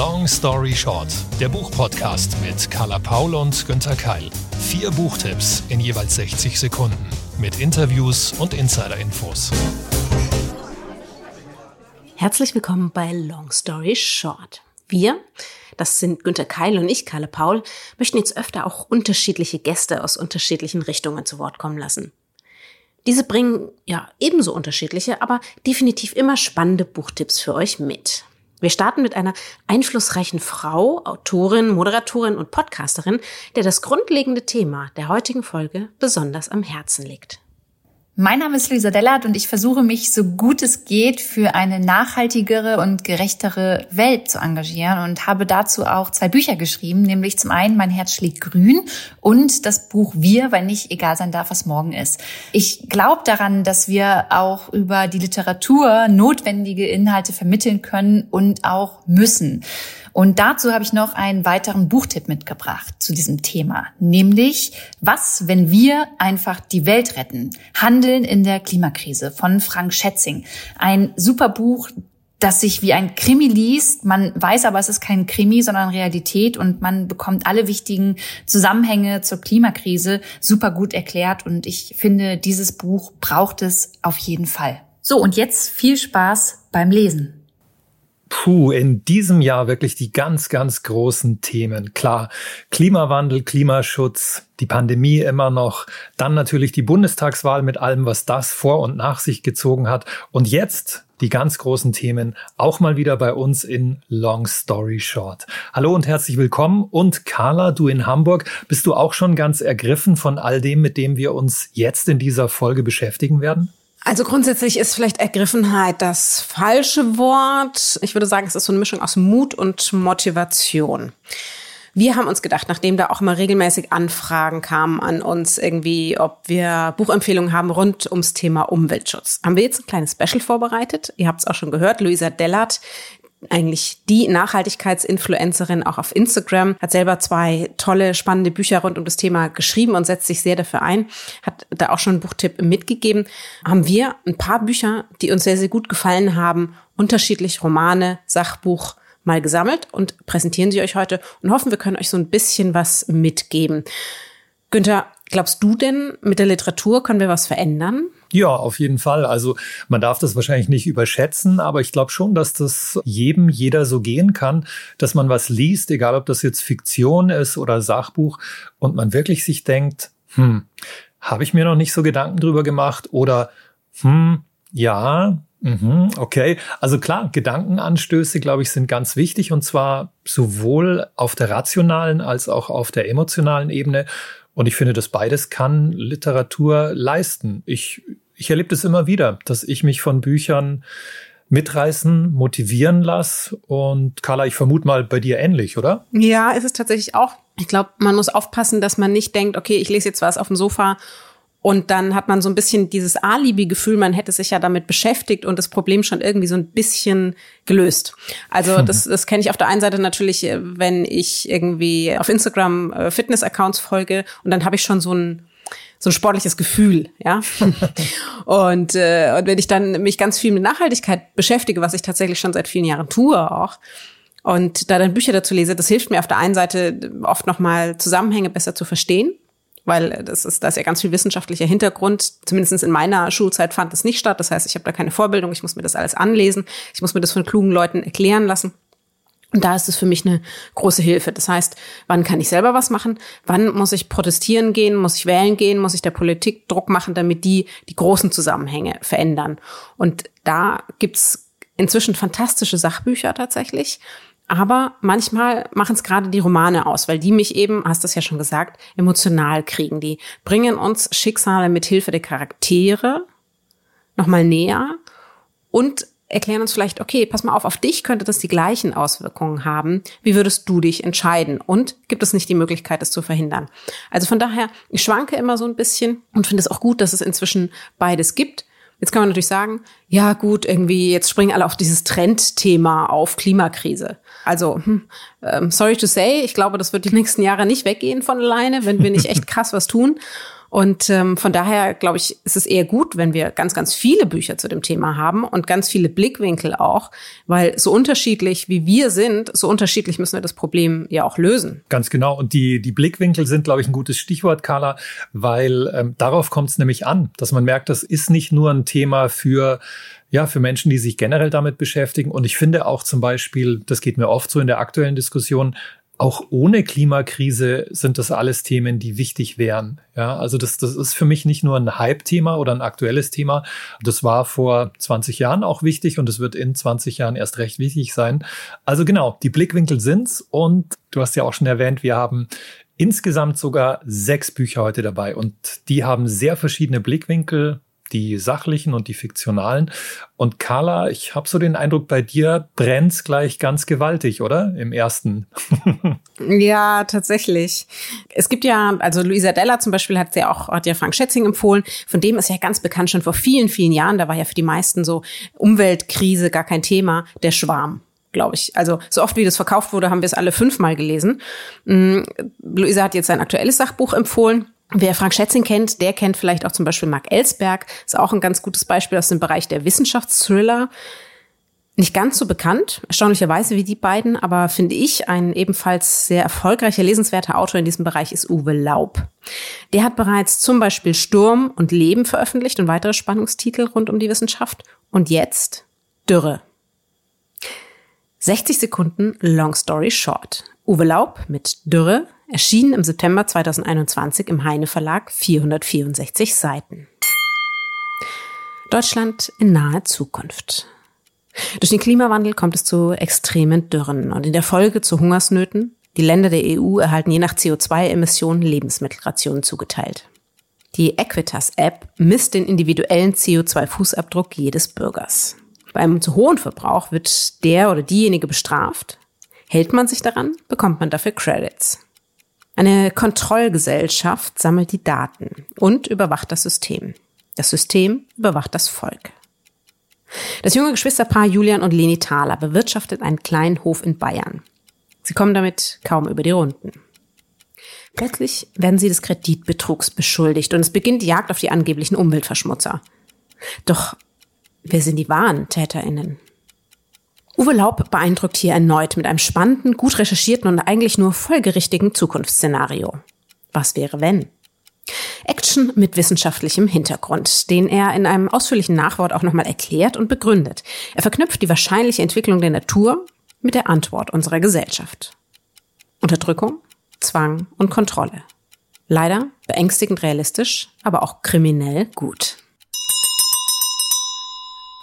Long Story Short, der Buchpodcast mit Carla Paul und Günther Keil. Vier Buchtipps in jeweils 60 Sekunden mit Interviews und Insider-Infos. Herzlich willkommen bei Long Story Short. Wir, das sind Günther Keil und ich, Carla Paul, möchten jetzt öfter auch unterschiedliche Gäste aus unterschiedlichen Richtungen zu Wort kommen lassen. Diese bringen ja ebenso unterschiedliche, aber definitiv immer spannende Buchtipps für euch mit. Wir starten mit einer einflussreichen Frau, Autorin, Moderatorin und Podcasterin, der das grundlegende Thema der heutigen Folge besonders am Herzen liegt. Mein Name ist Luisa Dellert und ich versuche mich so gut es geht für eine nachhaltigere und gerechtere Welt zu engagieren und habe dazu auch zwei Bücher geschrieben, nämlich zum einen Mein Herz schlägt grün und das Buch Wir, weil nicht egal sein darf, was morgen ist. Ich glaube daran, dass wir auch über die Literatur notwendige Inhalte vermitteln können und auch müssen. Und dazu habe ich noch einen weiteren Buchtipp mitgebracht zu diesem Thema, nämlich Was, wenn wir einfach die Welt retten? Handeln in der Klimakrise von Frank Schätzing. Ein super Buch, das sich wie ein Krimi liest. Man weiß aber, es ist kein Krimi, sondern Realität und man bekommt alle wichtigen Zusammenhänge zur Klimakrise super gut erklärt und ich finde, dieses Buch braucht es auf jeden Fall. So, und jetzt viel Spaß beim Lesen. Puh, in diesem Jahr wirklich die ganz, ganz großen Themen. Klar, Klimawandel, Klimaschutz, die Pandemie immer noch, dann natürlich die Bundestagswahl mit allem, was das vor und nach sich gezogen hat. Und jetzt die ganz großen Themen auch mal wieder bei uns in Long Story Short. Hallo und herzlich willkommen. Und Carla, du in Hamburg, bist du auch schon ganz ergriffen von all dem, mit dem wir uns jetzt in dieser Folge beschäftigen werden? Also grundsätzlich ist vielleicht Ergriffenheit das falsche Wort. Ich würde sagen, es ist so eine Mischung aus Mut und Motivation. Wir haben uns gedacht, nachdem da auch immer regelmäßig Anfragen kamen an uns irgendwie, ob wir Buchempfehlungen haben rund ums Thema Umweltschutz, haben wir jetzt ein kleines Special vorbereitet. Ihr habt es auch schon gehört. Luisa Dellert, eigentlich die Nachhaltigkeitsinfluencerin auch auf Instagram, hat selber zwei tolle, spannende Bücher rund um das Thema geschrieben und setzt sich sehr dafür ein, hat da auch schon einen Buchtipp mitgegeben. Haben wir ein paar Bücher, die uns sehr, sehr gut gefallen haben, unterschiedlich Romane, Sachbuch, mal gesammelt und präsentieren sie euch heute und hoffen, wir können euch so ein bisschen was mitgeben. Günther, glaubst du denn, mit der Literatur können wir was verändern? Ja, auf jeden Fall. Also man darf das wahrscheinlich nicht überschätzen, aber ich glaube schon, dass das jedem, jeder so gehen kann, dass man was liest, egal ob das jetzt Fiktion ist oder Sachbuch, und man wirklich sich denkt, hm, habe ich mir noch nicht so Gedanken drüber gemacht oder hm, ja, Mhm, okay, also klar, Gedankenanstöße, glaube ich, sind ganz wichtig und zwar sowohl auf der rationalen als auch auf der emotionalen Ebene. Und ich finde, das beides kann Literatur leisten. Ich, ich erlebe das immer wieder, dass ich mich von Büchern mitreißen, motivieren lasse. Und Carla, ich vermute mal bei dir ähnlich, oder? Ja, ist es tatsächlich auch. Ich glaube, man muss aufpassen, dass man nicht denkt, okay, ich lese jetzt was auf dem Sofa und dann hat man so ein bisschen dieses Alibi-Gefühl, man hätte sich ja damit beschäftigt und das Problem schon irgendwie so ein bisschen gelöst. Also das, das kenne ich auf der einen Seite natürlich, äh, wenn ich irgendwie auf Instagram äh, Fitness-Accounts folge und dann habe ich schon so ein so ein sportliches Gefühl, ja. und, äh, und wenn ich dann mich ganz viel mit Nachhaltigkeit beschäftige, was ich tatsächlich schon seit vielen Jahren tue auch, und da dann Bücher dazu lese, das hilft mir auf der einen Seite oft nochmal Zusammenhänge besser zu verstehen weil das ist, da ist ja ganz viel wissenschaftlicher Hintergrund. Zumindest in meiner Schulzeit fand das nicht statt. Das heißt, ich habe da keine Vorbildung, ich muss mir das alles anlesen, ich muss mir das von klugen Leuten erklären lassen. Und da ist es für mich eine große Hilfe. Das heißt, wann kann ich selber was machen? Wann muss ich protestieren gehen? Muss ich wählen gehen? Muss ich der Politik Druck machen, damit die die großen Zusammenhänge verändern? Und da gibt's inzwischen fantastische Sachbücher tatsächlich. Aber manchmal machen es gerade die Romane aus, weil die mich eben, hast du es ja schon gesagt, emotional kriegen. Die bringen uns Schicksale mit Hilfe der Charaktere nochmal näher und erklären uns vielleicht, okay, pass mal auf, auf dich könnte das die gleichen Auswirkungen haben. Wie würdest du dich entscheiden? Und gibt es nicht die Möglichkeit, das zu verhindern? Also von daher, ich schwanke immer so ein bisschen und finde es auch gut, dass es inzwischen beides gibt. Jetzt kann man natürlich sagen, ja gut, irgendwie jetzt springen alle auf dieses Trendthema auf Klimakrise. Also, hm, ähm, sorry to say, ich glaube, das wird die nächsten Jahre nicht weggehen von alleine, wenn wir nicht echt krass was tun. Und ähm, von daher, glaube ich, ist es eher gut, wenn wir ganz, ganz viele Bücher zu dem Thema haben und ganz viele Blickwinkel auch, weil so unterschiedlich wie wir sind, so unterschiedlich müssen wir das Problem ja auch lösen. Ganz genau. Und die, die Blickwinkel sind, glaube ich, ein gutes Stichwort, Carla, weil ähm, darauf kommt es nämlich an, dass man merkt, das ist nicht nur ein Thema für ja, für Menschen, die sich generell damit beschäftigen. Und ich finde auch zum Beispiel, das geht mir oft so in der aktuellen Diskussion, auch ohne Klimakrise sind das alles Themen, die wichtig wären. Ja, also das, das ist für mich nicht nur ein Hype-Thema oder ein aktuelles Thema. Das war vor 20 Jahren auch wichtig und es wird in 20 Jahren erst recht wichtig sein. Also genau, die Blickwinkel sind's und du hast ja auch schon erwähnt, wir haben insgesamt sogar sechs Bücher heute dabei und die haben sehr verschiedene Blickwinkel, die sachlichen und die fiktionalen. Und Carla, ich habe so den Eindruck, bei dir brennt's gleich ganz gewaltig, oder? Im ersten. ja, tatsächlich. Es gibt ja, also Luisa Della zum Beispiel hat ja auch, hat ja Frank Schätzing empfohlen. Von dem ist ja ganz bekannt schon vor vielen, vielen Jahren. Da war ja für die meisten so Umweltkrise gar kein Thema. Der Schwarm glaube ich. Also so oft wie das verkauft wurde, haben wir es alle fünfmal gelesen. Mm, Luisa hat jetzt sein aktuelles Sachbuch empfohlen. Wer Frank Schätzing kennt, der kennt vielleicht auch zum Beispiel Mark Ellsberg. Ist auch ein ganz gutes Beispiel aus dem Bereich der Wissenschaftsthriller. Nicht ganz so bekannt, erstaunlicherweise wie die beiden, aber finde ich, ein ebenfalls sehr erfolgreicher, lesenswerter Autor in diesem Bereich ist Uwe Laub. Der hat bereits zum Beispiel Sturm und Leben veröffentlicht und weitere Spannungstitel rund um die Wissenschaft. Und jetzt Dürre. 60 Sekunden Long Story Short. Uwe Laub mit Dürre erschienen im September 2021 im Heine Verlag 464 Seiten. Deutschland in naher Zukunft. Durch den Klimawandel kommt es zu extremen Dürren und in der Folge zu Hungersnöten. Die Länder der EU erhalten je nach CO2-Emissionen Lebensmittelrationen zugeteilt. Die Equitas-App misst den individuellen CO2-Fußabdruck jedes Bürgers. Bei einem zu hohen Verbrauch wird der oder diejenige bestraft. Hält man sich daran, bekommt man dafür Credits. Eine Kontrollgesellschaft sammelt die Daten und überwacht das System. Das System überwacht das Volk. Das junge Geschwisterpaar Julian und Leni Thaler bewirtschaftet einen kleinen Hof in Bayern. Sie kommen damit kaum über die Runden. Plötzlich werden sie des Kreditbetrugs beschuldigt und es beginnt die Jagd auf die angeblichen Umweltverschmutzer. Doch wer sind die wahren TäterInnen? Uwe Laub beeindruckt hier erneut mit einem spannenden, gut recherchierten und eigentlich nur folgerichtigen Zukunftsszenario. Was wäre wenn? Action mit wissenschaftlichem Hintergrund, den er in einem ausführlichen Nachwort auch nochmal erklärt und begründet. Er verknüpft die wahrscheinliche Entwicklung der Natur mit der Antwort unserer Gesellschaft. Unterdrückung, Zwang und Kontrolle. Leider beängstigend realistisch, aber auch kriminell gut.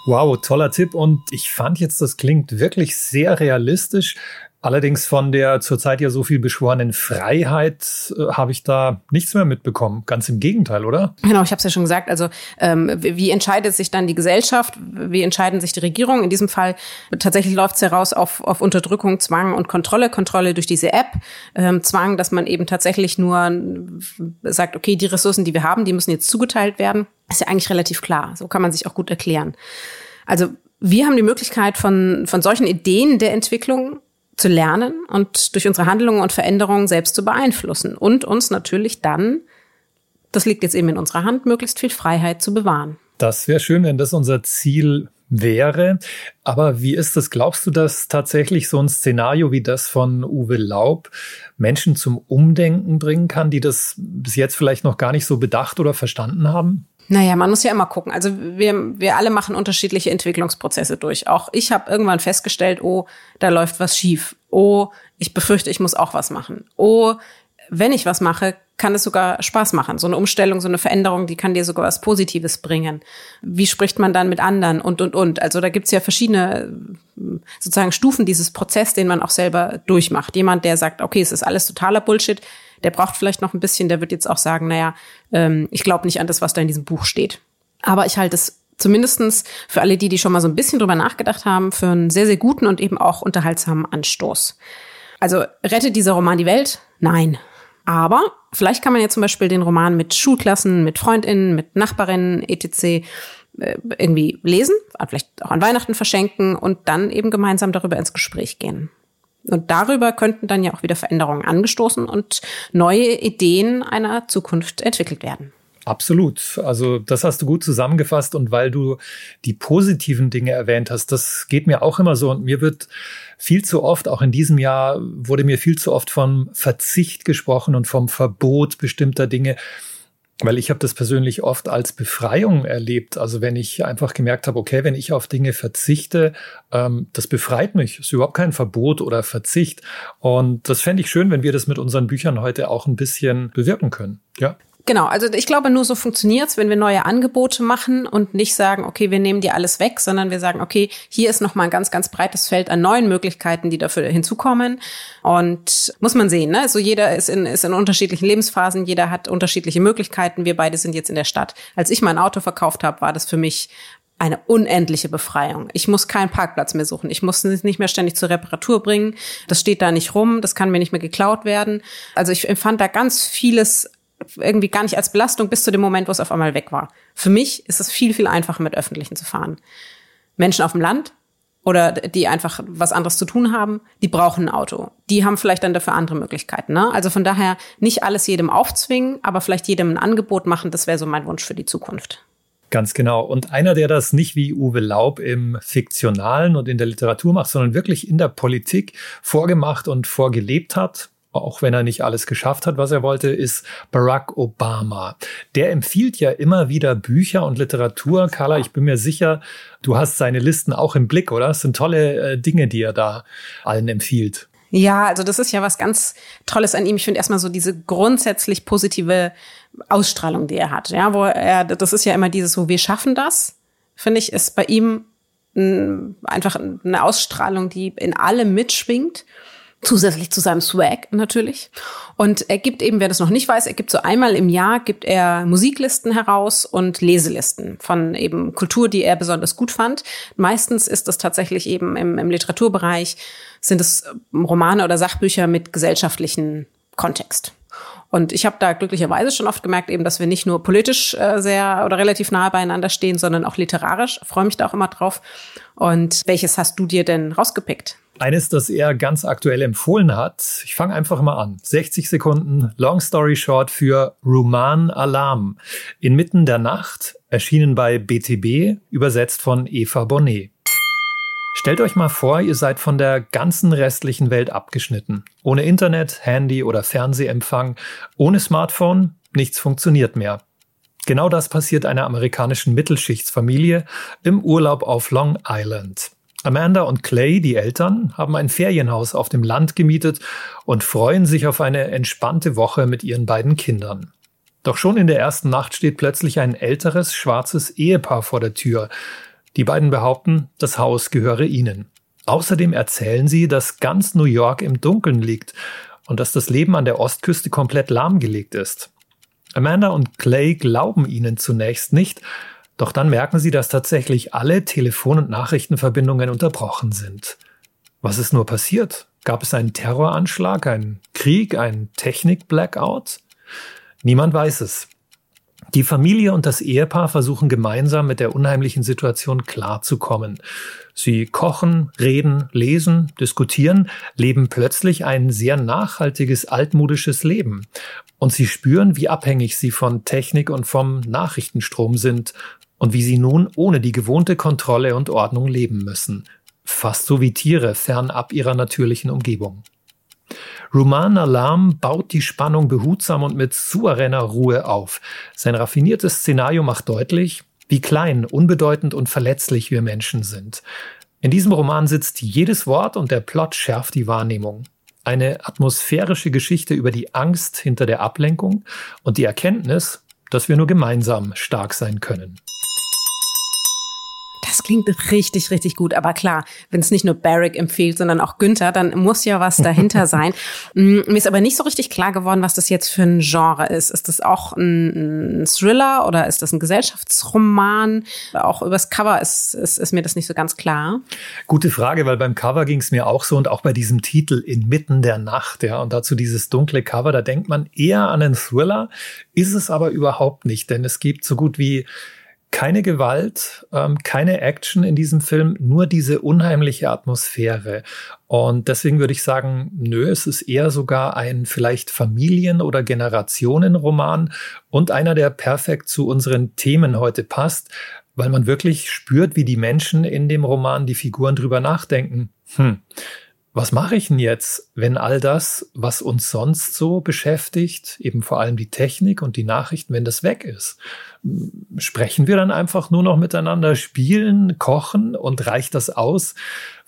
Wow, toller Tipp. Und ich fand jetzt, das klingt wirklich sehr realistisch. Allerdings von der zurzeit ja so viel beschworenen Freiheit äh, habe ich da nichts mehr mitbekommen. Ganz im Gegenteil, oder? Genau, ich habe es ja schon gesagt. Also ähm, wie entscheidet sich dann die Gesellschaft? Wie entscheiden sich die Regierungen? In diesem Fall tatsächlich läuft es heraus auf, auf Unterdrückung, Zwang und Kontrolle. Kontrolle durch diese App, ähm, Zwang, dass man eben tatsächlich nur sagt, okay, die Ressourcen, die wir haben, die müssen jetzt zugeteilt werden. Ist ja eigentlich relativ klar. So kann man sich auch gut erklären. Also wir haben die Möglichkeit von, von solchen Ideen der Entwicklung zu lernen und durch unsere Handlungen und Veränderungen selbst zu beeinflussen und uns natürlich dann, das liegt jetzt eben in unserer Hand, möglichst viel Freiheit zu bewahren. Das wäre schön, wenn das unser Ziel wäre. Aber wie ist das? Glaubst du, dass tatsächlich so ein Szenario wie das von Uwe Laub Menschen zum Umdenken bringen kann, die das bis jetzt vielleicht noch gar nicht so bedacht oder verstanden haben? Naja, man muss ja immer gucken. Also wir, wir alle machen unterschiedliche Entwicklungsprozesse durch. Auch ich habe irgendwann festgestellt, oh, da läuft was schief. Oh, ich befürchte, ich muss auch was machen. Oh, wenn ich was mache, kann es sogar Spaß machen. So eine Umstellung, so eine Veränderung, die kann dir sogar was Positives bringen. Wie spricht man dann mit anderen und, und, und. Also da gibt's ja verschiedene sozusagen Stufen dieses Prozess, den man auch selber durchmacht. Jemand, der sagt, okay, es ist alles totaler Bullshit, der braucht vielleicht noch ein bisschen, der wird jetzt auch sagen, naja, ähm, ich glaube nicht an das, was da in diesem Buch steht. Aber ich halte es zumindestens für alle die, die schon mal so ein bisschen drüber nachgedacht haben, für einen sehr, sehr guten und eben auch unterhaltsamen Anstoß. Also rettet dieser Roman die Welt? Nein. Aber vielleicht kann man ja zum Beispiel den Roman mit Schulklassen, mit Freundinnen, mit Nachbarinnen, etc. Äh, irgendwie lesen, vielleicht auch an Weihnachten verschenken und dann eben gemeinsam darüber ins Gespräch gehen. Und darüber könnten dann ja auch wieder Veränderungen angestoßen und neue Ideen einer Zukunft entwickelt werden. Absolut. Also das hast du gut zusammengefasst und weil du die positiven Dinge erwähnt hast, das geht mir auch immer so und mir wird viel zu oft, auch in diesem Jahr wurde mir viel zu oft vom Verzicht gesprochen und vom Verbot bestimmter Dinge. Weil ich habe das persönlich oft als Befreiung erlebt. Also wenn ich einfach gemerkt habe, okay, wenn ich auf Dinge verzichte, ähm, das befreit mich. ist überhaupt kein Verbot oder Verzicht. Und das fände ich schön, wenn wir das mit unseren Büchern heute auch ein bisschen bewirken können. Ja. Genau, also ich glaube, nur so funktioniert's, wenn wir neue Angebote machen und nicht sagen, okay, wir nehmen dir alles weg, sondern wir sagen, okay, hier ist nochmal ein ganz, ganz breites Feld an neuen Möglichkeiten, die dafür hinzukommen. Und muss man sehen, ne? Also jeder ist in, ist in unterschiedlichen Lebensphasen, jeder hat unterschiedliche Möglichkeiten. Wir beide sind jetzt in der Stadt. Als ich mein Auto verkauft habe, war das für mich eine unendliche Befreiung. Ich muss keinen Parkplatz mehr suchen. Ich muss es nicht mehr ständig zur Reparatur bringen. Das steht da nicht rum. Das kann mir nicht mehr geklaut werden. Also ich empfand da ganz vieles irgendwie gar nicht als Belastung bis zu dem Moment, wo es auf einmal weg war. Für mich ist es viel, viel einfacher, mit Öffentlichen zu fahren. Menschen auf dem Land oder die einfach was anderes zu tun haben, die brauchen ein Auto. Die haben vielleicht dann dafür andere Möglichkeiten. Ne? Also von daher nicht alles jedem aufzwingen, aber vielleicht jedem ein Angebot machen, das wäre so mein Wunsch für die Zukunft. Ganz genau. Und einer, der das nicht wie Uwe Laub im Fiktionalen und in der Literatur macht, sondern wirklich in der Politik vorgemacht und vorgelebt hat, auch wenn er nicht alles geschafft hat, was er wollte, ist Barack Obama. Der empfiehlt ja immer wieder Bücher und Literatur. Carla, ich bin mir sicher, du hast seine Listen auch im Blick, oder? Es sind tolle äh, Dinge, die er da allen empfiehlt. Ja, also das ist ja was ganz Tolles an ihm. Ich finde erstmal so diese grundsätzlich positive Ausstrahlung, die er hat. Ja, wo er, das ist ja immer dieses, wo wir schaffen das, finde ich, ist bei ihm einfach eine Ausstrahlung, die in allem mitschwingt zusätzlich zu seinem Swag natürlich. Und er gibt eben, wer das noch nicht weiß, er gibt so einmal im Jahr, gibt er Musiklisten heraus und Leselisten von eben Kultur, die er besonders gut fand. Meistens ist das tatsächlich eben im, im Literaturbereich, sind es Romane oder Sachbücher mit gesellschaftlichen Kontext. Und ich habe da glücklicherweise schon oft gemerkt, eben, dass wir nicht nur politisch äh, sehr oder relativ nahe beieinander stehen, sondern auch literarisch. Freue mich da auch immer drauf. Und welches hast du dir denn rausgepickt? Eines, das er ganz aktuell empfohlen hat. Ich fange einfach mal an. 60 Sekunden, Long Story Short für Ruman Alarm. Inmitten der Nacht, erschienen bei BTB, übersetzt von Eva Bonnet. Stellt euch mal vor, ihr seid von der ganzen restlichen Welt abgeschnitten. Ohne Internet, Handy oder Fernsehempfang, ohne Smartphone, nichts funktioniert mehr. Genau das passiert einer amerikanischen Mittelschichtsfamilie im Urlaub auf Long Island. Amanda und Clay, die Eltern, haben ein Ferienhaus auf dem Land gemietet und freuen sich auf eine entspannte Woche mit ihren beiden Kindern. Doch schon in der ersten Nacht steht plötzlich ein älteres, schwarzes Ehepaar vor der Tür. Die beiden behaupten, das Haus gehöre ihnen. Außerdem erzählen sie, dass ganz New York im Dunkeln liegt und dass das Leben an der Ostküste komplett lahmgelegt ist. Amanda und Clay glauben ihnen zunächst nicht, doch dann merken sie, dass tatsächlich alle Telefon- und Nachrichtenverbindungen unterbrochen sind. Was ist nur passiert? Gab es einen Terroranschlag, einen Krieg, einen Technik-Blackout? Niemand weiß es. Die Familie und das Ehepaar versuchen gemeinsam mit der unheimlichen Situation klarzukommen. Sie kochen, reden, lesen, diskutieren, leben plötzlich ein sehr nachhaltiges, altmodisches Leben. Und sie spüren, wie abhängig sie von Technik und vom Nachrichtenstrom sind und wie sie nun ohne die gewohnte Kontrolle und Ordnung leben müssen. Fast so wie Tiere fernab ihrer natürlichen Umgebung. Ruman Alarm baut die Spannung behutsam und mit souveräner Ruhe auf. Sein raffiniertes Szenario macht deutlich, wie klein, unbedeutend und verletzlich wir Menschen sind. In diesem Roman sitzt jedes Wort und der Plot schärft die Wahrnehmung. Eine atmosphärische Geschichte über die Angst hinter der Ablenkung und die Erkenntnis, dass wir nur gemeinsam stark sein können. Klingt richtig, richtig gut. Aber klar, wenn es nicht nur Barrick empfiehlt, sondern auch Günther, dann muss ja was dahinter sein. Mm, mir ist aber nicht so richtig klar geworden, was das jetzt für ein Genre ist. Ist das auch ein, ein Thriller oder ist das ein Gesellschaftsroman? Auch übers Cover ist, ist, ist mir das nicht so ganz klar. Gute Frage, weil beim Cover ging es mir auch so und auch bei diesem Titel Inmitten der Nacht, ja, und dazu dieses dunkle Cover, da denkt man eher an einen Thriller, ist es aber überhaupt nicht, denn es gibt so gut wie keine Gewalt, ähm, keine Action in diesem Film, nur diese unheimliche Atmosphäre. Und deswegen würde ich sagen, nö, es ist eher sogar ein vielleicht Familien- oder Generationenroman und einer, der perfekt zu unseren Themen heute passt, weil man wirklich spürt, wie die Menschen in dem Roman, die Figuren drüber nachdenken. Hm was mache ich denn jetzt, wenn all das, was uns sonst so beschäftigt, eben vor allem die Technik und die Nachrichten, wenn das weg ist? Sprechen wir dann einfach nur noch miteinander, spielen, kochen und reicht das aus?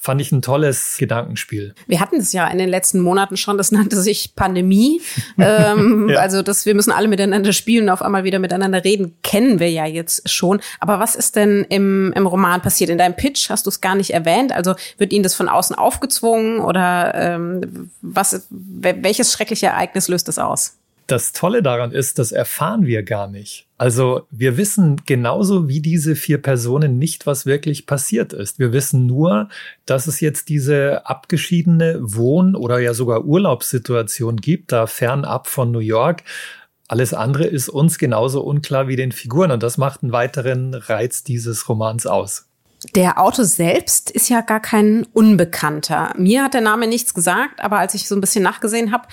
Fand ich ein tolles Gedankenspiel. Wir hatten es ja in den letzten Monaten schon, das nannte sich Pandemie. ähm, ja. Also dass wir müssen alle miteinander spielen und auf einmal wieder miteinander reden, kennen wir ja jetzt schon. Aber was ist denn im, im Roman passiert? In deinem Pitch hast du es gar nicht erwähnt. Also wird Ihnen das von außen aufgezwungen oder ähm, was, welches schreckliche Ereignis löst es aus? Das Tolle daran ist, das erfahren wir gar nicht. Also wir wissen genauso wie diese vier Personen nicht, was wirklich passiert ist. Wir wissen nur, dass es jetzt diese abgeschiedene Wohn- oder ja sogar Urlaubssituation gibt, da fernab von New York. Alles andere ist uns genauso unklar wie den Figuren und das macht einen weiteren Reiz dieses Romans aus. Der Autor selbst ist ja gar kein Unbekannter. Mir hat der Name nichts gesagt, aber als ich so ein bisschen nachgesehen habe,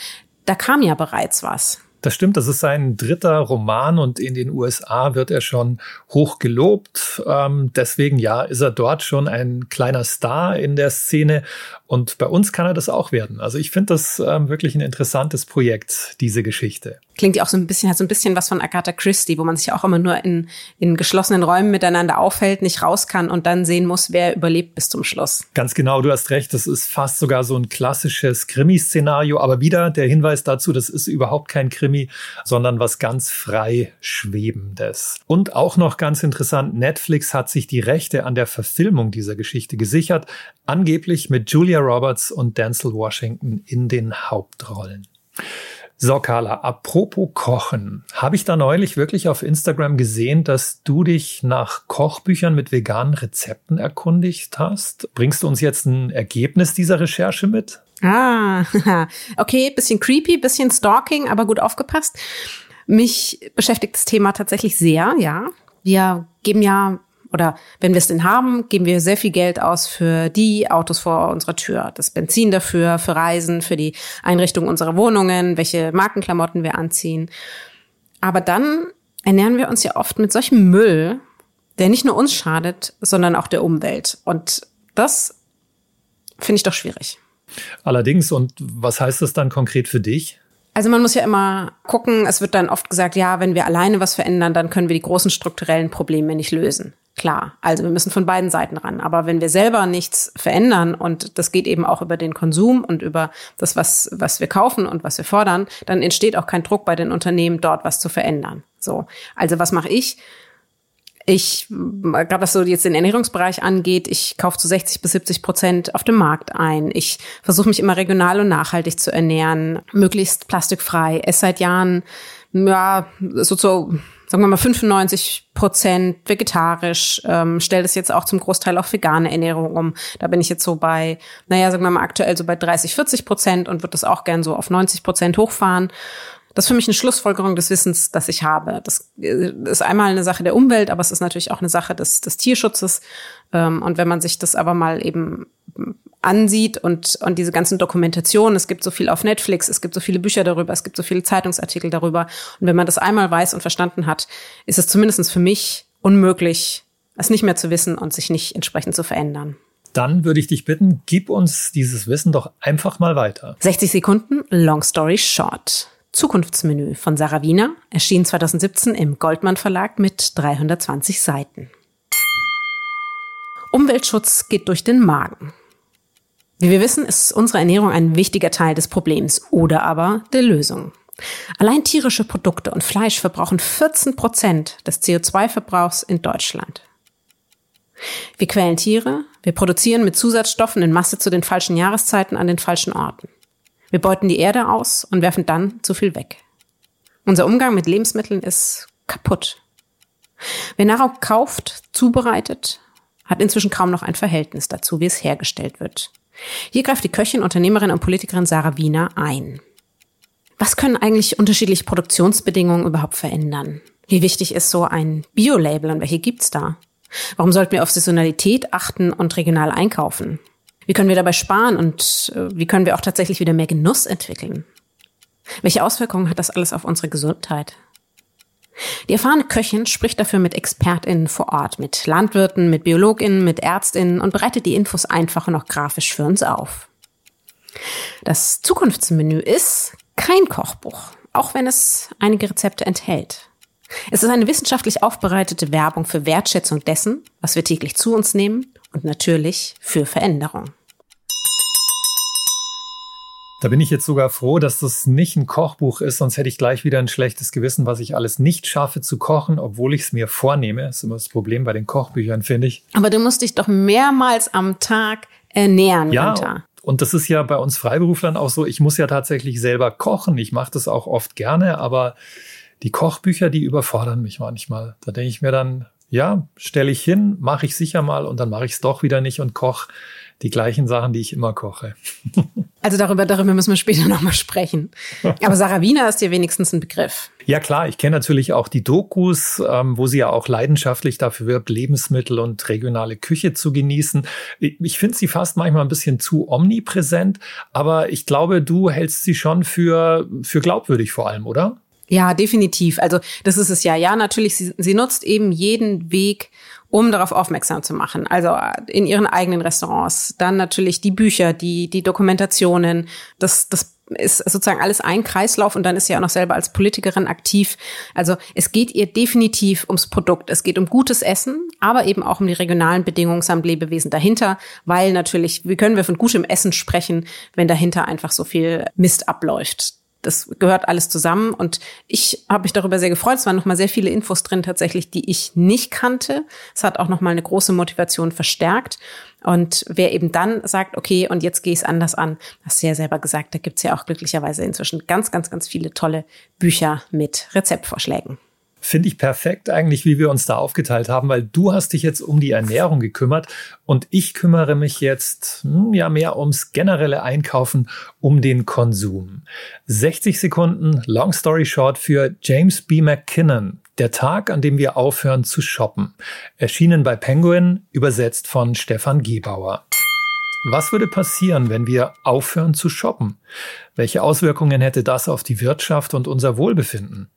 da kam ja bereits was. Das stimmt, das ist sein dritter Roman und in den USA wird er schon hoch gelobt. Ähm, deswegen ja, ist er dort schon ein kleiner Star in der Szene und bei uns kann er das auch werden. Also ich finde das ähm, wirklich ein interessantes Projekt, diese Geschichte. Klingt ja auch so ein bisschen, hat so ein bisschen was von Agatha Christie, wo man sich auch immer nur in, in geschlossenen Räumen miteinander aufhält, nicht raus kann und dann sehen muss, wer überlebt bis zum Schluss. Ganz genau, du hast recht. Das ist fast sogar so ein klassisches Krimi-Szenario. Aber wieder der Hinweis dazu, das ist überhaupt kein Krimi, sondern was ganz frei Schwebendes. Und auch noch ganz interessant, Netflix hat sich die Rechte an der Verfilmung dieser Geschichte gesichert, angeblich mit Julia Julia Roberts und Denzel Washington in den Hauptrollen. So, Carla, apropos Kochen. Habe ich da neulich wirklich auf Instagram gesehen, dass du dich nach Kochbüchern mit veganen Rezepten erkundigt hast? Bringst du uns jetzt ein Ergebnis dieser Recherche mit? Ah, okay, bisschen creepy, bisschen stalking, aber gut aufgepasst. Mich beschäftigt das Thema tatsächlich sehr, ja. Wir geben ja oder wenn wir es denn haben, geben wir sehr viel Geld aus für die Autos vor unserer Tür. Das Benzin dafür, für Reisen, für die Einrichtung unserer Wohnungen, welche Markenklamotten wir anziehen. Aber dann ernähren wir uns ja oft mit solchem Müll, der nicht nur uns schadet, sondern auch der Umwelt. Und das finde ich doch schwierig. Allerdings, und was heißt das dann konkret für dich? Also man muss ja immer gucken, es wird dann oft gesagt, ja, wenn wir alleine was verändern, dann können wir die großen strukturellen Probleme nicht lösen. Klar, also wir müssen von beiden Seiten ran. Aber wenn wir selber nichts verändern und das geht eben auch über den Konsum und über das, was, was wir kaufen und was wir fordern, dann entsteht auch kein Druck bei den Unternehmen, dort was zu verändern. So. Also was mache ich? Ich glaube, was so jetzt den Ernährungsbereich angeht, ich kaufe zu 60 bis 70 Prozent auf dem Markt ein. Ich versuche mich immer regional und nachhaltig zu ernähren, möglichst plastikfrei. Esse seit Jahren, ja, so, so sagen wir mal 95 Prozent vegetarisch, ähm, stelle das jetzt auch zum Großteil auf vegane Ernährung um. Da bin ich jetzt so bei, naja, sagen wir mal aktuell so bei 30, 40 Prozent und würde das auch gern so auf 90 Prozent hochfahren. Das ist für mich eine Schlussfolgerung des Wissens, das ich habe. Das äh, ist einmal eine Sache der Umwelt, aber es ist natürlich auch eine Sache des, des Tierschutzes. Ähm, und wenn man sich das aber mal eben ansieht und, und diese ganzen Dokumentationen, es gibt so viel auf Netflix, es gibt so viele Bücher darüber, es gibt so viele Zeitungsartikel darüber. Und wenn man das einmal weiß und verstanden hat, ist es zumindest für mich unmöglich, es nicht mehr zu wissen und sich nicht entsprechend zu verändern. Dann würde ich dich bitten, gib uns dieses Wissen doch einfach mal weiter. 60 Sekunden, Long Story Short. Zukunftsmenü von Sarah Wiener erschien 2017 im Goldmann Verlag mit 320 Seiten. Umweltschutz geht durch den Magen. Wie wir wissen, ist unsere Ernährung ein wichtiger Teil des Problems oder aber der Lösung. Allein tierische Produkte und Fleisch verbrauchen 14 Prozent des CO2-Verbrauchs in Deutschland. Wir quälen Tiere, wir produzieren mit Zusatzstoffen in Masse zu den falschen Jahreszeiten an den falschen Orten. Wir beuten die Erde aus und werfen dann zu viel weg. Unser Umgang mit Lebensmitteln ist kaputt. Wer Nahrung kauft, zubereitet, hat inzwischen kaum noch ein Verhältnis dazu, wie es hergestellt wird. Hier greift die Köchin, Unternehmerin und Politikerin Sarah Wiener ein. Was können eigentlich unterschiedliche Produktionsbedingungen überhaupt verändern? Wie wichtig ist so ein Bio-Label und welche gibt's da? Warum sollten wir auf Saisonalität achten und regional einkaufen? Wie können wir dabei sparen und äh, wie können wir auch tatsächlich wieder mehr Genuss entwickeln? Welche Auswirkungen hat das alles auf unsere Gesundheit? Die erfahrene Köchin spricht dafür mit ExpertInnen vor Ort, mit Landwirten, mit BiologInnen, mit ÄrztInnen und bereitet die Infos einfach und auch grafisch für uns auf. Das Zukunftsmenü ist kein Kochbuch, auch wenn es einige Rezepte enthält. Es ist eine wissenschaftlich aufbereitete Werbung für Wertschätzung dessen, was wir täglich zu uns nehmen und natürlich für Veränderung. Da bin ich jetzt sogar froh, dass das nicht ein Kochbuch ist, sonst hätte ich gleich wieder ein schlechtes Gewissen, was ich alles nicht schaffe zu kochen, obwohl ich es mir vornehme. Das ist immer das Problem bei den Kochbüchern, finde ich. Aber du musst dich doch mehrmals am Tag ernähren, ja, Günther. Und das ist ja bei uns Freiberuflern auch so. Ich muss ja tatsächlich selber kochen. Ich mache das auch oft gerne, aber die Kochbücher, die überfordern mich manchmal. Da denke ich mir dann, ja, stelle ich hin, mache ich sicher mal und dann mache ich es doch wieder nicht und koche die gleichen Sachen, die ich immer koche. Also darüber, darüber müssen wir später nochmal sprechen. Aber Sarah Wiener ist dir wenigstens ein Begriff. Ja klar, ich kenne natürlich auch die Dokus, ähm, wo sie ja auch leidenschaftlich dafür wirbt, Lebensmittel und regionale Küche zu genießen. Ich, ich finde sie fast manchmal ein bisschen zu omnipräsent, aber ich glaube, du hältst sie schon für, für glaubwürdig vor allem, oder? Ja, definitiv. Also das ist es ja. Ja, natürlich, sie, sie nutzt eben jeden Weg, um darauf aufmerksam zu machen. Also in ihren eigenen Restaurants. Dann natürlich die Bücher, die, die Dokumentationen. Das, das ist sozusagen alles ein Kreislauf und dann ist sie auch noch selber als Politikerin aktiv. Also es geht ihr definitiv ums Produkt. Es geht um gutes Essen, aber eben auch um die regionalen Bedingungen samt Lebewesen dahinter, weil natürlich, wie können wir von gutem Essen sprechen, wenn dahinter einfach so viel Mist abläuft das gehört alles zusammen. Und ich habe mich darüber sehr gefreut. Es waren nochmal sehr viele Infos drin tatsächlich, die ich nicht kannte. Es hat auch nochmal eine große Motivation verstärkt. Und wer eben dann sagt, okay, und jetzt gehe ich es anders an, hast du ja selber gesagt, da gibt's ja auch glücklicherweise inzwischen ganz, ganz, ganz viele tolle Bücher mit Rezeptvorschlägen. Finde ich perfekt eigentlich, wie wir uns da aufgeteilt haben, weil du hast dich jetzt um die Ernährung gekümmert und ich kümmere mich jetzt hm, ja mehr ums generelle Einkaufen, um den Konsum. 60 Sekunden, long story short für James B. McKinnon. Der Tag, an dem wir aufhören zu shoppen. Erschienen bei Penguin, übersetzt von Stefan Gebauer. Was würde passieren, wenn wir aufhören zu shoppen? Welche Auswirkungen hätte das auf die Wirtschaft und unser Wohlbefinden?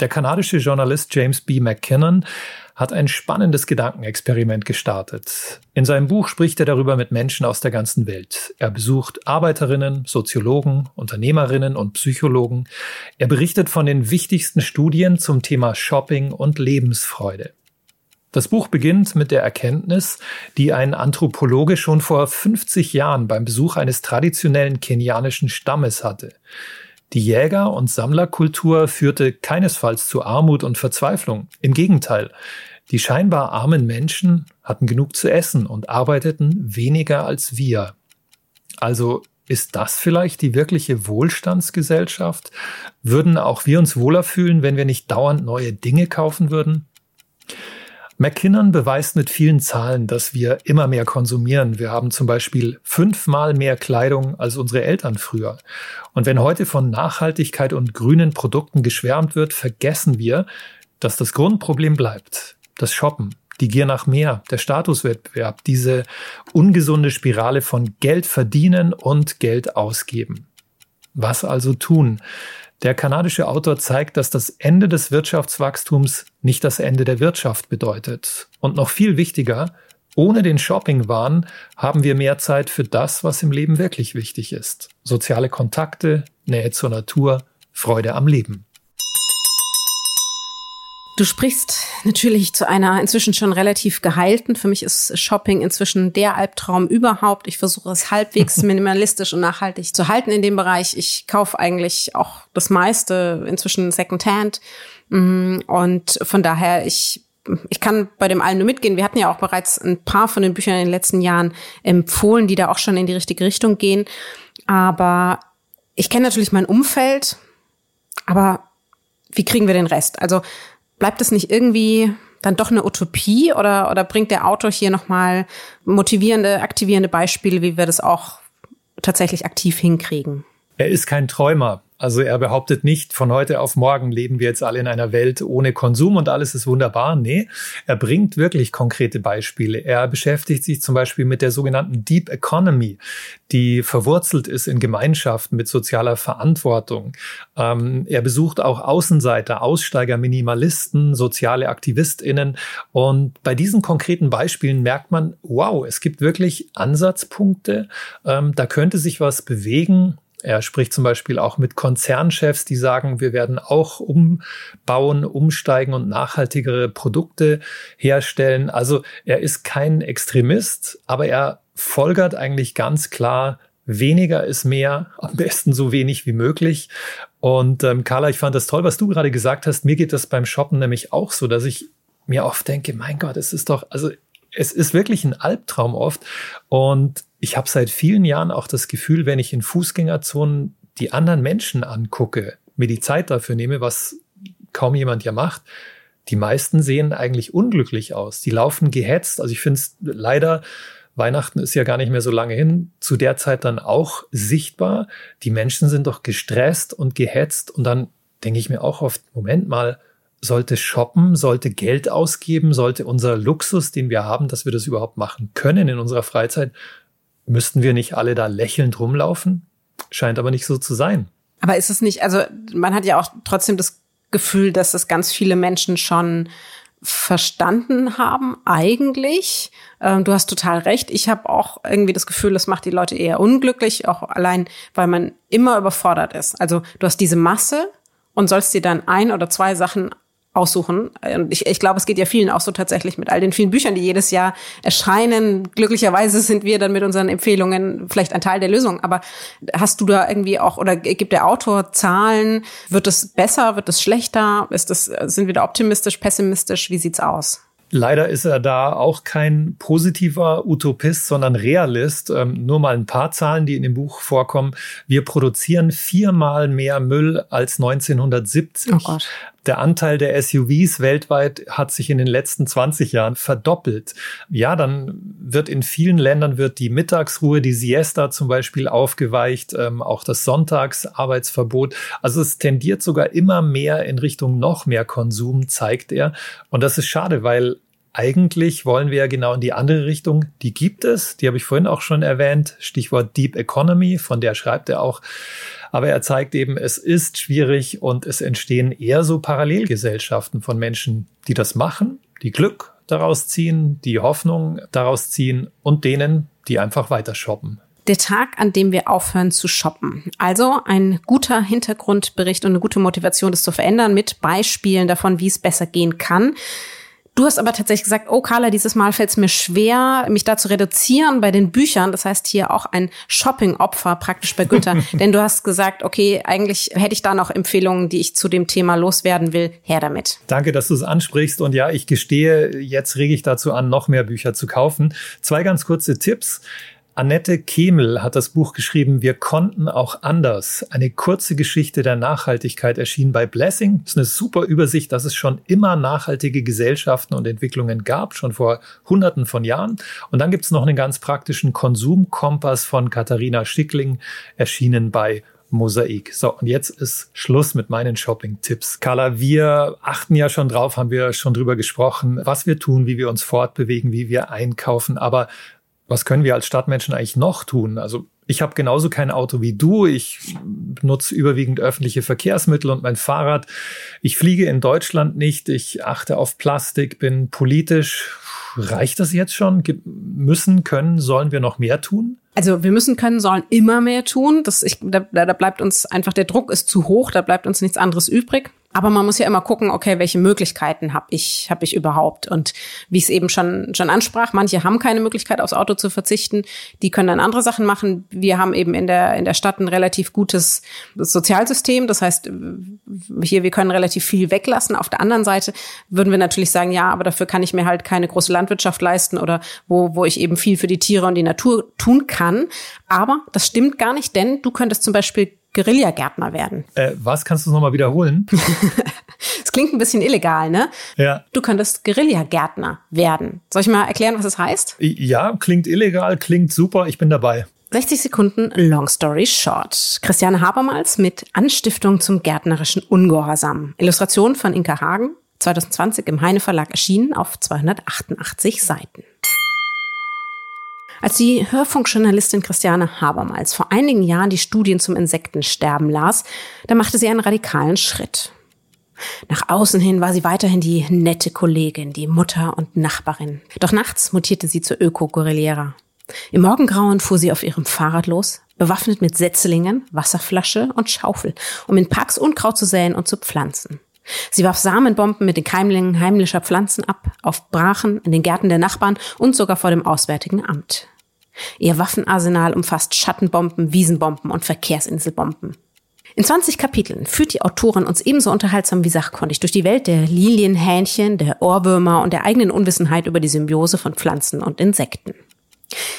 Der kanadische Journalist James B. McKinnon hat ein spannendes Gedankenexperiment gestartet. In seinem Buch spricht er darüber mit Menschen aus der ganzen Welt. Er besucht Arbeiterinnen, Soziologen, Unternehmerinnen und Psychologen. Er berichtet von den wichtigsten Studien zum Thema Shopping und Lebensfreude. Das Buch beginnt mit der Erkenntnis, die ein Anthropologe schon vor 50 Jahren beim Besuch eines traditionellen kenianischen Stammes hatte. Die Jäger- und Sammlerkultur führte keinesfalls zu Armut und Verzweiflung. Im Gegenteil, die scheinbar armen Menschen hatten genug zu essen und arbeiteten weniger als wir. Also ist das vielleicht die wirkliche Wohlstandsgesellschaft? Würden auch wir uns wohler fühlen, wenn wir nicht dauernd neue Dinge kaufen würden? McKinnon beweist mit vielen Zahlen, dass wir immer mehr konsumieren. Wir haben zum Beispiel fünfmal mehr Kleidung als unsere Eltern früher. Und wenn heute von Nachhaltigkeit und grünen Produkten geschwärmt wird, vergessen wir, dass das Grundproblem bleibt. Das Shoppen, die Gier nach mehr, der Statuswettbewerb, diese ungesunde Spirale von Geld verdienen und Geld ausgeben. Was also tun? Der kanadische Autor zeigt, dass das Ende des Wirtschaftswachstums nicht das Ende der Wirtschaft bedeutet. Und noch viel wichtiger, ohne den Shoppingwahn haben wir mehr Zeit für das, was im Leben wirklich wichtig ist. Soziale Kontakte, Nähe zur Natur, Freude am Leben. Du sprichst natürlich zu einer inzwischen schon relativ geheilten. Für mich ist Shopping inzwischen der Albtraum überhaupt. Ich versuche es halbwegs minimalistisch und nachhaltig zu halten in dem Bereich. Ich kaufe eigentlich auch das meiste inzwischen Secondhand. Mm, und von daher, ich ich kann bei dem allen nur mitgehen. Wir hatten ja auch bereits ein paar von den Büchern in den letzten Jahren empfohlen, die da auch schon in die richtige Richtung gehen. Aber ich kenne natürlich mein Umfeld, aber wie kriegen wir den Rest? Also bleibt es nicht irgendwie dann doch eine Utopie oder, oder bringt der Autor hier nochmal motivierende, aktivierende Beispiele, wie wir das auch tatsächlich aktiv hinkriegen? Er ist kein Träumer. Also er behauptet nicht, von heute auf morgen leben wir jetzt alle in einer Welt ohne Konsum und alles ist wunderbar. Nee, er bringt wirklich konkrete Beispiele. Er beschäftigt sich zum Beispiel mit der sogenannten Deep Economy, die verwurzelt ist in Gemeinschaften mit sozialer Verantwortung. Ähm, er besucht auch Außenseiter, Aussteiger, Minimalisten, soziale AktivistInnen. Und bei diesen konkreten Beispielen merkt man, wow, es gibt wirklich Ansatzpunkte. Ähm, da könnte sich was bewegen er spricht zum Beispiel auch mit Konzernchefs, die sagen, wir werden auch umbauen, umsteigen und nachhaltigere Produkte herstellen. Also er ist kein Extremist, aber er folgert eigentlich ganz klar, weniger ist mehr, am besten so wenig wie möglich. Und ähm, Carla, ich fand das toll, was du gerade gesagt hast. Mir geht das beim Shoppen nämlich auch so, dass ich mir oft denke, mein Gott, es ist doch, also es ist wirklich ein Albtraum oft. Und ich habe seit vielen Jahren auch das Gefühl, wenn ich in Fußgängerzonen die anderen Menschen angucke, mir die Zeit dafür nehme, was kaum jemand ja macht, die meisten sehen eigentlich unglücklich aus. Die laufen gehetzt. Also ich finde es leider, Weihnachten ist ja gar nicht mehr so lange hin, zu der Zeit dann auch sichtbar. Die Menschen sind doch gestresst und gehetzt und dann denke ich mir auch oft, Moment mal, sollte shoppen, sollte Geld ausgeben, sollte unser Luxus, den wir haben, dass wir das überhaupt machen können in unserer Freizeit, müssten wir nicht alle da lächelnd rumlaufen? Scheint aber nicht so zu sein. Aber ist es nicht, also man hat ja auch trotzdem das Gefühl, dass es ganz viele Menschen schon verstanden haben, eigentlich. Ähm, du hast total recht. Ich habe auch irgendwie das Gefühl, das macht die Leute eher unglücklich, auch allein, weil man immer überfordert ist. Also du hast diese Masse und sollst dir dann ein oder zwei Sachen aussuchen. Und ich, ich glaube, es geht ja vielen auch so tatsächlich mit all den vielen Büchern, die jedes Jahr erscheinen. Glücklicherweise sind wir dann mit unseren Empfehlungen vielleicht ein Teil der Lösung. Aber hast du da irgendwie auch, oder gibt der Autor Zahlen? Wird es besser? Wird es schlechter? Ist das, sind wir da optimistisch, pessimistisch? Wie sieht's aus? Leider ist er da auch kein positiver Utopist, sondern Realist. Ähm, nur mal ein paar Zahlen, die in dem Buch vorkommen. Wir produzieren viermal mehr Müll als 1970. Oh. Der Anteil der SUVs weltweit hat sich in den letzten 20 Jahren verdoppelt. Ja, dann wird in vielen Ländern wird die Mittagsruhe, die Siesta zum Beispiel aufgeweicht, ähm, auch das Sonntagsarbeitsverbot. Also es tendiert sogar immer mehr in Richtung noch mehr Konsum, zeigt er. Und das ist schade, weil eigentlich wollen wir ja genau in die andere Richtung. Die gibt es, die habe ich vorhin auch schon erwähnt. Stichwort Deep Economy, von der schreibt er auch. Aber er zeigt eben, es ist schwierig und es entstehen eher so Parallelgesellschaften von Menschen, die das machen, die Glück daraus ziehen, die Hoffnung daraus ziehen und denen, die einfach weiter shoppen. Der Tag, an dem wir aufhören zu shoppen. Also ein guter Hintergrundbericht und eine gute Motivation, das zu verändern mit Beispielen davon, wie es besser gehen kann. Du hast aber tatsächlich gesagt, oh Carla, dieses Mal fällt es mir schwer, mich da zu reduzieren bei den Büchern. Das heißt hier auch ein Shopping-Opfer praktisch bei Günther. Denn du hast gesagt, okay, eigentlich hätte ich da noch Empfehlungen, die ich zu dem Thema loswerden will. Her damit. Danke, dass du es ansprichst. Und ja, ich gestehe, jetzt rege ich dazu an, noch mehr Bücher zu kaufen. Zwei ganz kurze Tipps. Annette Kemel hat das Buch geschrieben, Wir konnten auch anders. Eine kurze Geschichte der Nachhaltigkeit erschien bei Blessing. Das ist eine super Übersicht, dass es schon immer nachhaltige Gesellschaften und Entwicklungen gab, schon vor hunderten von Jahren. Und dann gibt es noch einen ganz praktischen Konsumkompass von Katharina Schickling, erschienen bei Mosaik. So, und jetzt ist Schluss mit meinen Shopping-Tipps. Carla, wir achten ja schon drauf, haben wir schon drüber gesprochen, was wir tun, wie wir uns fortbewegen, wie wir einkaufen. Aber was können wir als Stadtmenschen eigentlich noch tun? Also ich habe genauso kein Auto wie du. Ich nutze überwiegend öffentliche Verkehrsmittel und mein Fahrrad. Ich fliege in Deutschland nicht. Ich achte auf Plastik, bin politisch. Reicht das jetzt schon? Müssen, können, sollen wir noch mehr tun? Also wir müssen, können, sollen immer mehr tun. Das, ich, da, da bleibt uns einfach, der Druck ist zu hoch, da bleibt uns nichts anderes übrig. Aber man muss ja immer gucken, okay, welche Möglichkeiten habe ich, habe ich überhaupt? Und wie ich es eben schon, schon ansprach, manche haben keine Möglichkeit, aufs Auto zu verzichten. Die können dann andere Sachen machen. Wir haben eben in der, in der Stadt ein relativ gutes Sozialsystem. Das heißt, hier, wir können relativ viel weglassen. Auf der anderen Seite würden wir natürlich sagen, ja, aber dafür kann ich mir halt keine große Landwirtschaft leisten oder wo, wo ich eben viel für die Tiere und die Natur tun kann. Aber das stimmt gar nicht, denn du könntest zum Beispiel Guerillagärtner werden. Äh, was kannst du nochmal wiederholen? Es klingt ein bisschen illegal, ne? Ja. Du könntest Guerillagärtner werden. Soll ich mal erklären, was es das heißt? Ja, klingt illegal, klingt super, ich bin dabei. 60 Sekunden Long Story Short. Christiane Habermals mit Anstiftung zum gärtnerischen Ungehorsam. Illustration von Inka Hagen, 2020 im Heine Verlag erschienen auf 288 Seiten. Als die Hörfunkjournalistin Christiane Habermals vor einigen Jahren die Studien zum Insektensterben las, da machte sie einen radikalen Schritt. Nach außen hin war sie weiterhin die nette Kollegin, die Mutter und Nachbarin. Doch nachts mutierte sie zur Öko-Guerillera. Im Morgengrauen fuhr sie auf ihrem Fahrrad los, bewaffnet mit Setzlingen, Wasserflasche und Schaufel, um in Parks Unkraut zu säen und zu pflanzen. Sie warf Samenbomben mit den Keimlingen heimlicher Pflanzen ab, auf Brachen, in den Gärten der Nachbarn und sogar vor dem Auswärtigen Amt. Ihr Waffenarsenal umfasst Schattenbomben, Wiesenbomben und Verkehrsinselbomben. In 20 Kapiteln führt die Autorin uns ebenso unterhaltsam wie sachkundig durch die Welt der Lilienhähnchen, der Ohrwürmer und der eigenen Unwissenheit über die Symbiose von Pflanzen und Insekten.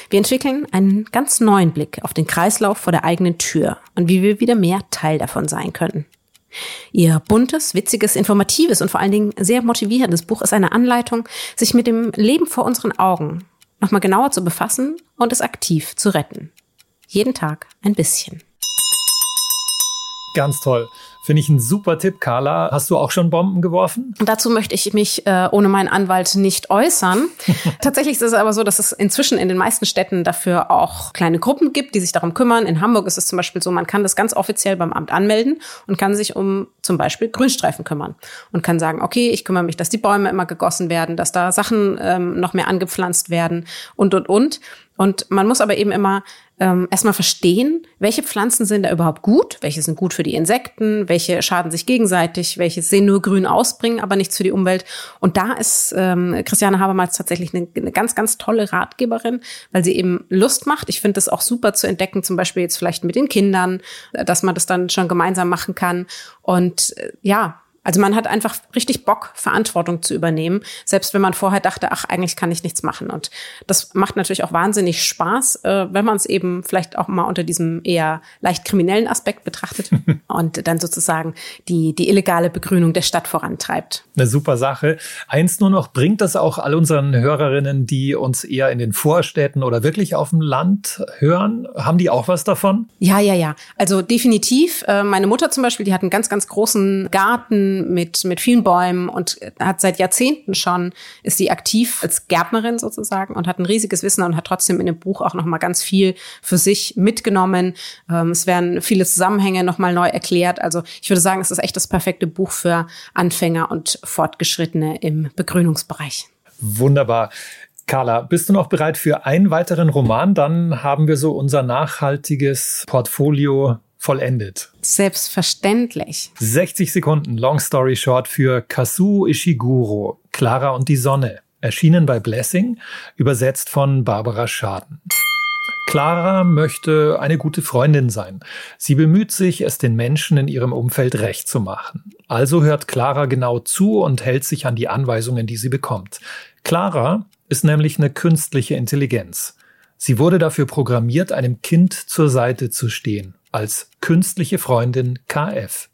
Wir entwickeln einen ganz neuen Blick auf den Kreislauf vor der eigenen Tür und wie wir wieder mehr Teil davon sein können. Ihr buntes, witziges, informatives und vor allen Dingen sehr motivierendes Buch ist eine Anleitung, sich mit dem Leben vor unseren Augen nochmal genauer zu befassen und es aktiv zu retten. Jeden Tag ein bisschen. Ganz toll. Finde ich ein super Tipp, Carla. Hast du auch schon Bomben geworfen? Dazu möchte ich mich äh, ohne meinen Anwalt nicht äußern. Tatsächlich ist es aber so, dass es inzwischen in den meisten Städten dafür auch kleine Gruppen gibt, die sich darum kümmern. In Hamburg ist es zum Beispiel so, man kann das ganz offiziell beim Amt anmelden und kann sich um zum Beispiel Grünstreifen kümmern und kann sagen, okay, ich kümmere mich, dass die Bäume immer gegossen werden, dass da Sachen ähm, noch mehr angepflanzt werden und, und, und. Und man muss aber eben immer ähm, erstmal verstehen, welche Pflanzen sind da überhaupt gut, welche sind gut für die Insekten, welche schaden sich gegenseitig, welche sehen nur grün ausbringen, aber nichts für die Umwelt. Und da ist ähm, Christiane Habermals tatsächlich eine, eine ganz, ganz tolle Ratgeberin, weil sie eben Lust macht. Ich finde das auch super zu entdecken, zum Beispiel jetzt vielleicht mit den Kindern, dass man das dann schon gemeinsam machen kann. Und äh, ja, also man hat einfach richtig Bock, Verantwortung zu übernehmen, selbst wenn man vorher dachte, ach, eigentlich kann ich nichts machen. Und das macht natürlich auch wahnsinnig Spaß, äh, wenn man es eben vielleicht auch mal unter diesem eher leicht kriminellen Aspekt betrachtet und dann sozusagen die, die illegale Begrünung der Stadt vorantreibt. Eine super Sache. Eins nur noch, bringt das auch all unseren Hörerinnen, die uns eher in den Vorstädten oder wirklich auf dem Land hören? Haben die auch was davon? Ja, ja, ja. Also definitiv. Äh, meine Mutter zum Beispiel, die hat einen ganz, ganz großen Garten mit, mit vielen Bäumen und hat seit Jahrzehnten schon, ist sie aktiv als Gärtnerin sozusagen und hat ein riesiges Wissen und hat trotzdem in dem Buch auch nochmal ganz viel für sich mitgenommen. Ähm, es werden viele Zusammenhänge nochmal neu erklärt. Also ich würde sagen, es ist echt das perfekte Buch für Anfänger und Fortgeschrittene im Begrünungsbereich. Wunderbar. Carla, bist du noch bereit für einen weiteren Roman? Dann haben wir so unser nachhaltiges Portfolio vollendet. Selbstverständlich. 60 Sekunden Long Story Short für Kazuo Ishiguro, Clara und die Sonne. Erschienen bei Blessing, übersetzt von Barbara Schaden. Clara möchte eine gute Freundin sein. Sie bemüht sich, es den Menschen in ihrem Umfeld recht zu machen. Also hört Clara genau zu und hält sich an die Anweisungen, die sie bekommt. Clara ist nämlich eine künstliche Intelligenz. Sie wurde dafür programmiert, einem Kind zur Seite zu stehen als künstliche Freundin KF.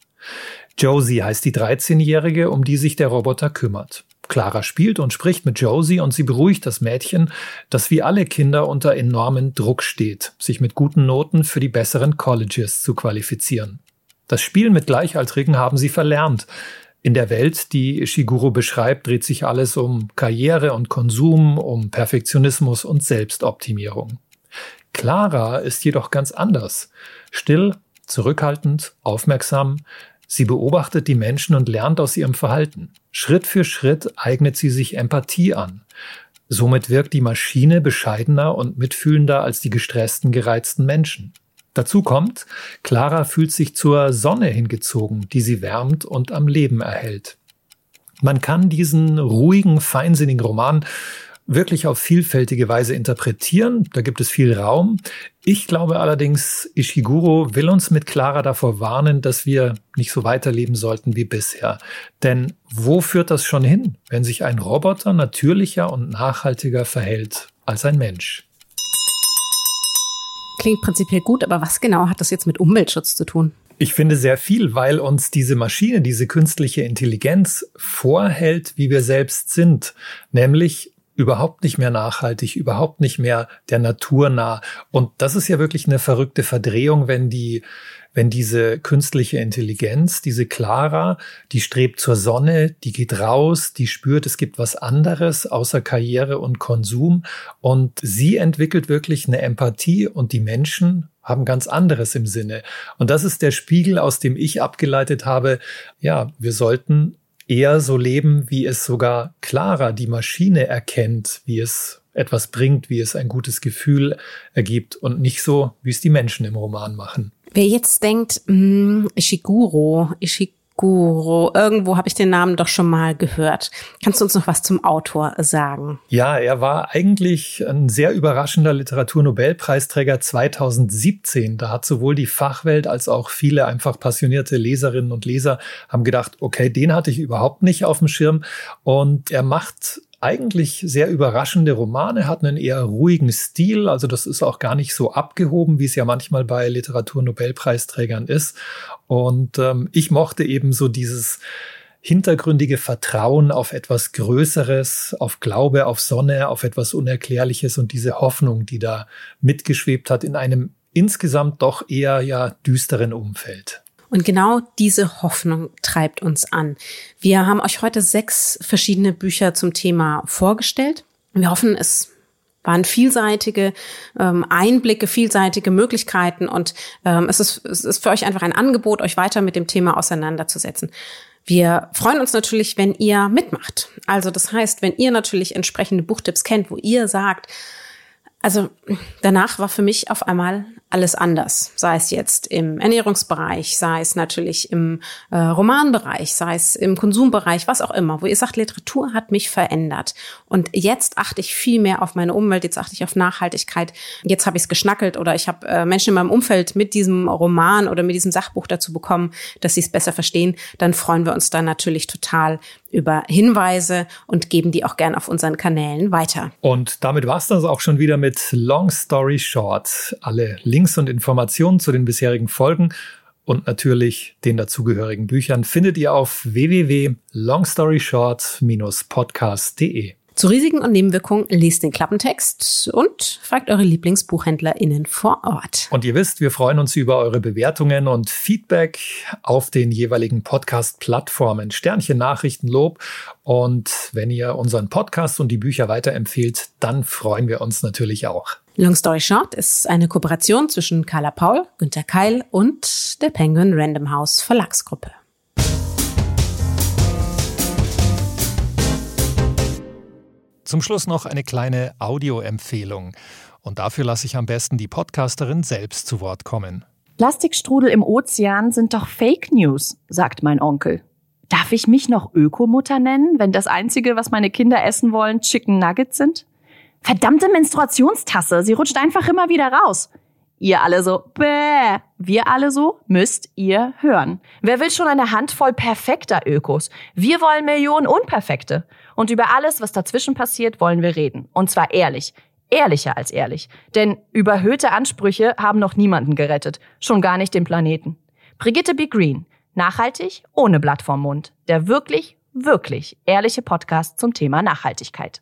Josie heißt die 13-Jährige, um die sich der Roboter kümmert. Clara spielt und spricht mit Josie und sie beruhigt das Mädchen, das wie alle Kinder unter enormen Druck steht, sich mit guten Noten für die besseren Colleges zu qualifizieren. Das Spielen mit Gleichaltrigen haben sie verlernt. In der Welt, die Shiguro beschreibt, dreht sich alles um Karriere und Konsum, um Perfektionismus und Selbstoptimierung. Clara ist jedoch ganz anders. Still, zurückhaltend, aufmerksam. Sie beobachtet die Menschen und lernt aus ihrem Verhalten. Schritt für Schritt eignet sie sich Empathie an. Somit wirkt die Maschine bescheidener und mitfühlender als die gestressten, gereizten Menschen. Dazu kommt, Clara fühlt sich zur Sonne hingezogen, die sie wärmt und am Leben erhält. Man kann diesen ruhigen, feinsinnigen Roman wirklich auf vielfältige Weise interpretieren. Da gibt es viel Raum. Ich glaube allerdings, Ishiguro will uns mit Clara davor warnen, dass wir nicht so weiterleben sollten wie bisher. Denn wo führt das schon hin, wenn sich ein Roboter natürlicher und nachhaltiger verhält als ein Mensch? Klingt prinzipiell gut, aber was genau hat das jetzt mit Umweltschutz zu tun? Ich finde sehr viel, weil uns diese Maschine, diese künstliche Intelligenz vorhält, wie wir selbst sind, nämlich überhaupt nicht mehr nachhaltig, überhaupt nicht mehr der Natur nah. Und das ist ja wirklich eine verrückte Verdrehung, wenn die wenn diese künstliche Intelligenz, diese Clara, die strebt zur Sonne, die geht raus, die spürt, es gibt was anderes außer Karriere und Konsum und sie entwickelt wirklich eine Empathie und die Menschen haben ganz anderes im Sinne. Und das ist der Spiegel, aus dem ich abgeleitet habe, ja, wir sollten eher so leben, wie es sogar Clara, die Maschine, erkennt, wie es etwas bringt, wie es ein gutes Gefühl ergibt und nicht so, wie es die Menschen im Roman machen. Wer jetzt denkt, mh, hm, Ishiguro, Ishiguro, irgendwo habe ich den Namen doch schon mal gehört. Kannst du uns noch was zum Autor sagen? Ja, er war eigentlich ein sehr überraschender Literaturnobelpreisträger 2017. Da hat sowohl die Fachwelt als auch viele einfach passionierte Leserinnen und Leser haben gedacht, okay, den hatte ich überhaupt nicht auf dem Schirm. Und er macht eigentlich sehr überraschende Romane, hat einen eher ruhigen Stil. Also das ist auch gar nicht so abgehoben, wie es ja manchmal bei Literaturnobelpreisträgern ist. Und ähm, ich mochte eben so dieses hintergründige Vertrauen auf etwas Größeres, auf Glaube, auf Sonne, auf etwas Unerklärliches und diese Hoffnung, die da mitgeschwebt hat in einem insgesamt doch eher ja düsteren Umfeld. Und genau diese Hoffnung treibt uns an. Wir haben euch heute sechs verschiedene Bücher zum Thema vorgestellt. Wir hoffen, es waren vielseitige ähm, Einblicke, vielseitige Möglichkeiten und ähm, es, ist, es ist für euch einfach ein Angebot, euch weiter mit dem Thema auseinanderzusetzen. Wir freuen uns natürlich, wenn ihr mitmacht. Also das heißt, wenn ihr natürlich entsprechende Buchtipps kennt, wo ihr sagt, also danach war für mich auf einmal alles anders, sei es jetzt im Ernährungsbereich, sei es natürlich im äh, Romanbereich, sei es im Konsumbereich, was auch immer, wo ihr sagt, Literatur hat mich verändert. Und jetzt achte ich viel mehr auf meine Umwelt, jetzt achte ich auf Nachhaltigkeit, jetzt habe ich es geschnackelt oder ich habe äh, Menschen in meinem Umfeld mit diesem Roman oder mit diesem Sachbuch dazu bekommen, dass sie es besser verstehen, dann freuen wir uns dann natürlich total über Hinweise und geben die auch gern auf unseren Kanälen weiter. Und damit war es das auch schon wieder mit Long Story Short. Alle Links und Informationen zu den bisherigen Folgen und natürlich den dazugehörigen Büchern findet ihr auf www.longstoryshort-podcast.de. Zu Risiken und Nebenwirkungen lest den Klappentext und fragt eure LieblingsbuchhändlerInnen vor Ort. Und ihr wisst, wir freuen uns über eure Bewertungen und Feedback auf den jeweiligen Podcast-Plattformen. Sternchen, Nachrichten, Lob. Und wenn ihr unseren Podcast und die Bücher weiterempfehlt, dann freuen wir uns natürlich auch. Long Story Short ist eine Kooperation zwischen Carla Paul, Günter Keil und der Penguin Random House Verlagsgruppe. Zum Schluss noch eine kleine Audioempfehlung. Und dafür lasse ich am besten die Podcasterin selbst zu Wort kommen. Plastikstrudel im Ozean sind doch Fake News, sagt mein Onkel. Darf ich mich noch Ökomutter nennen, wenn das Einzige, was meine Kinder essen wollen, Chicken Nuggets sind? Verdammte Menstruationstasse, sie rutscht einfach immer wieder raus. Ihr alle so, bäh. Wir alle so, müsst ihr hören. Wer will schon eine Handvoll perfekter Ökos? Wir wollen Millionen Unperfekte. Und über alles, was dazwischen passiert, wollen wir reden. Und zwar ehrlich. Ehrlicher als ehrlich. Denn überhöhte Ansprüche haben noch niemanden gerettet. Schon gar nicht den Planeten. Brigitte B. Green. Nachhaltig, ohne Blatt vorm Mund. Der wirklich, wirklich ehrliche Podcast zum Thema Nachhaltigkeit.